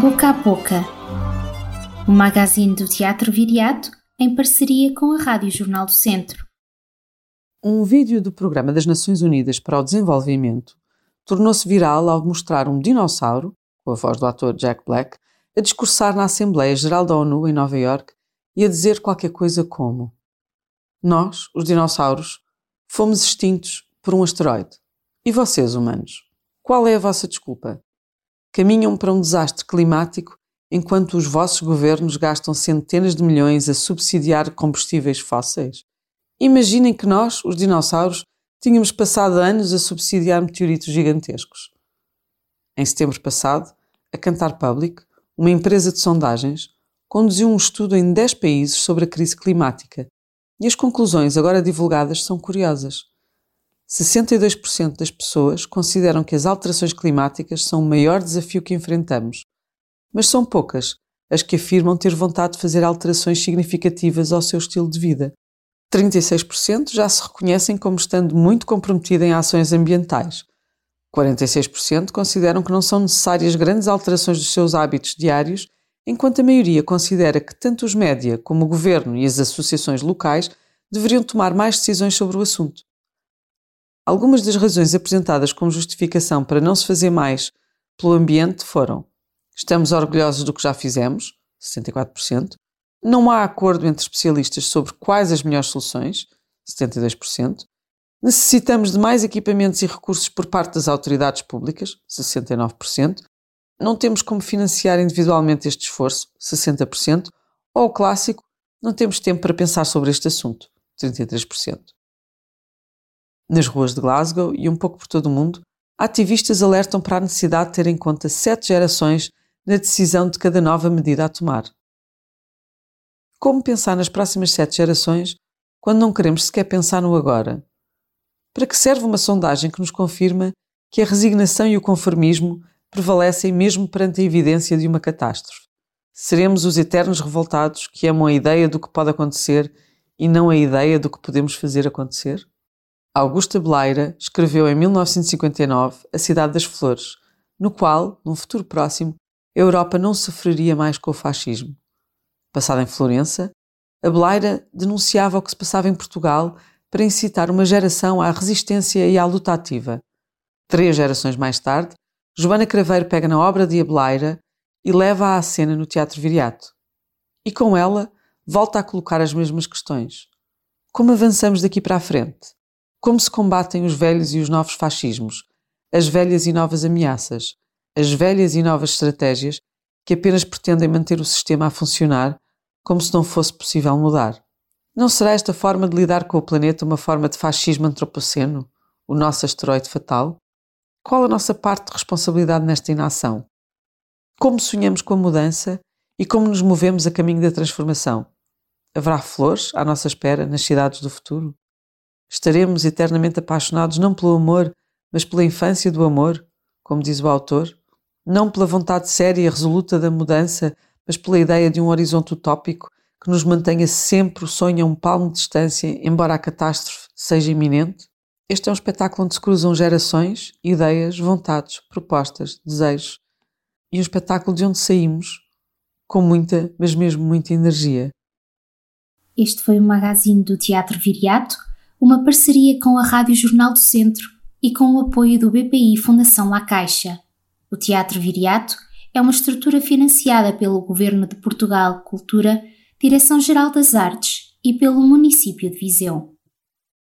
Boca a Boca, o magazine do Teatro Viriato em parceria com a Rádio Jornal do Centro. Um vídeo do Programa das Nações Unidas para o Desenvolvimento tornou-se viral ao mostrar um dinossauro, com a voz do ator Jack Black, a discursar na Assembleia Geral da ONU em Nova York e a dizer qualquer coisa como: Nós, os dinossauros, fomos extintos por um asteroide. E vocês, humanos? Qual é a vossa desculpa? Caminham para um desastre climático enquanto os vossos governos gastam centenas de milhões a subsidiar combustíveis fósseis? Imaginem que nós, os dinossauros, tínhamos passado anos a subsidiar meteoritos gigantescos. Em setembro passado, a Cantar Public, uma empresa de sondagens, conduziu um estudo em 10 países sobre a crise climática e as conclusões agora divulgadas são curiosas. 62% das pessoas consideram que as alterações climáticas são o maior desafio que enfrentamos, mas são poucas as que afirmam ter vontade de fazer alterações significativas ao seu estilo de vida. 36% já se reconhecem como estando muito comprometida em ações ambientais. 46% consideram que não são necessárias grandes alterações dos seus hábitos diários, enquanto a maioria considera que tanto os média como o governo e as associações locais deveriam tomar mais decisões sobre o assunto. Algumas das razões apresentadas como justificação para não se fazer mais pelo ambiente foram: estamos orgulhosos do que já fizemos, 64%, não há acordo entre especialistas sobre quais as melhores soluções, 72%, necessitamos de mais equipamentos e recursos por parte das autoridades públicas, 69%, não temos como financiar individualmente este esforço, 60%, ou o clássico, não temos tempo para pensar sobre este assunto, 33%. Nas ruas de Glasgow e um pouco por todo o mundo, ativistas alertam para a necessidade de ter em conta sete gerações na decisão de cada nova medida a tomar. Como pensar nas próximas sete gerações quando não queremos sequer pensar no agora? Para que serve uma sondagem que nos confirma que a resignação e o conformismo prevalecem mesmo perante a evidência de uma catástrofe? Seremos os eternos revoltados que amam a ideia do que pode acontecer e não a ideia do que podemos fazer acontecer? Augusta Beleira escreveu em 1959 A Cidade das Flores, no qual, num futuro próximo, a Europa não sofreria mais com o fascismo. Passada em Florença, a Beleira denunciava o que se passava em Portugal para incitar uma geração à resistência e à luta ativa. Três gerações mais tarde, Joana Craveiro pega na obra de Abeleira e leva-a à cena no Teatro Viriato. E com ela, volta a colocar as mesmas questões. Como avançamos daqui para a frente? Como se combatem os velhos e os novos fascismos, as velhas e novas ameaças, as velhas e novas estratégias que apenas pretendem manter o sistema a funcionar como se não fosse possível mudar? Não será esta forma de lidar com o planeta uma forma de fascismo antropoceno, o nosso asteroide fatal? Qual a nossa parte de responsabilidade nesta inação? Como sonhamos com a mudança e como nos movemos a caminho da transformação? Haverá flores à nossa espera nas cidades do futuro? Estaremos eternamente apaixonados não pelo amor, mas pela infância do amor, como diz o autor, não pela vontade séria e resoluta da mudança, mas pela ideia de um horizonte utópico que nos mantenha sempre o sonho a um palmo de distância, embora a catástrofe seja iminente? Este é um espetáculo onde se cruzam gerações, ideias, vontades, propostas, desejos. E um espetáculo de onde saímos com muita, mas mesmo muita energia. Este foi o magazine do Teatro Viriato uma parceria com a Rádio Jornal do Centro e com o apoio do BPI Fundação La Caixa. O Teatro Viriato é uma estrutura financiada pelo Governo de Portugal Cultura, Direção-Geral das Artes e pelo município de Viseu.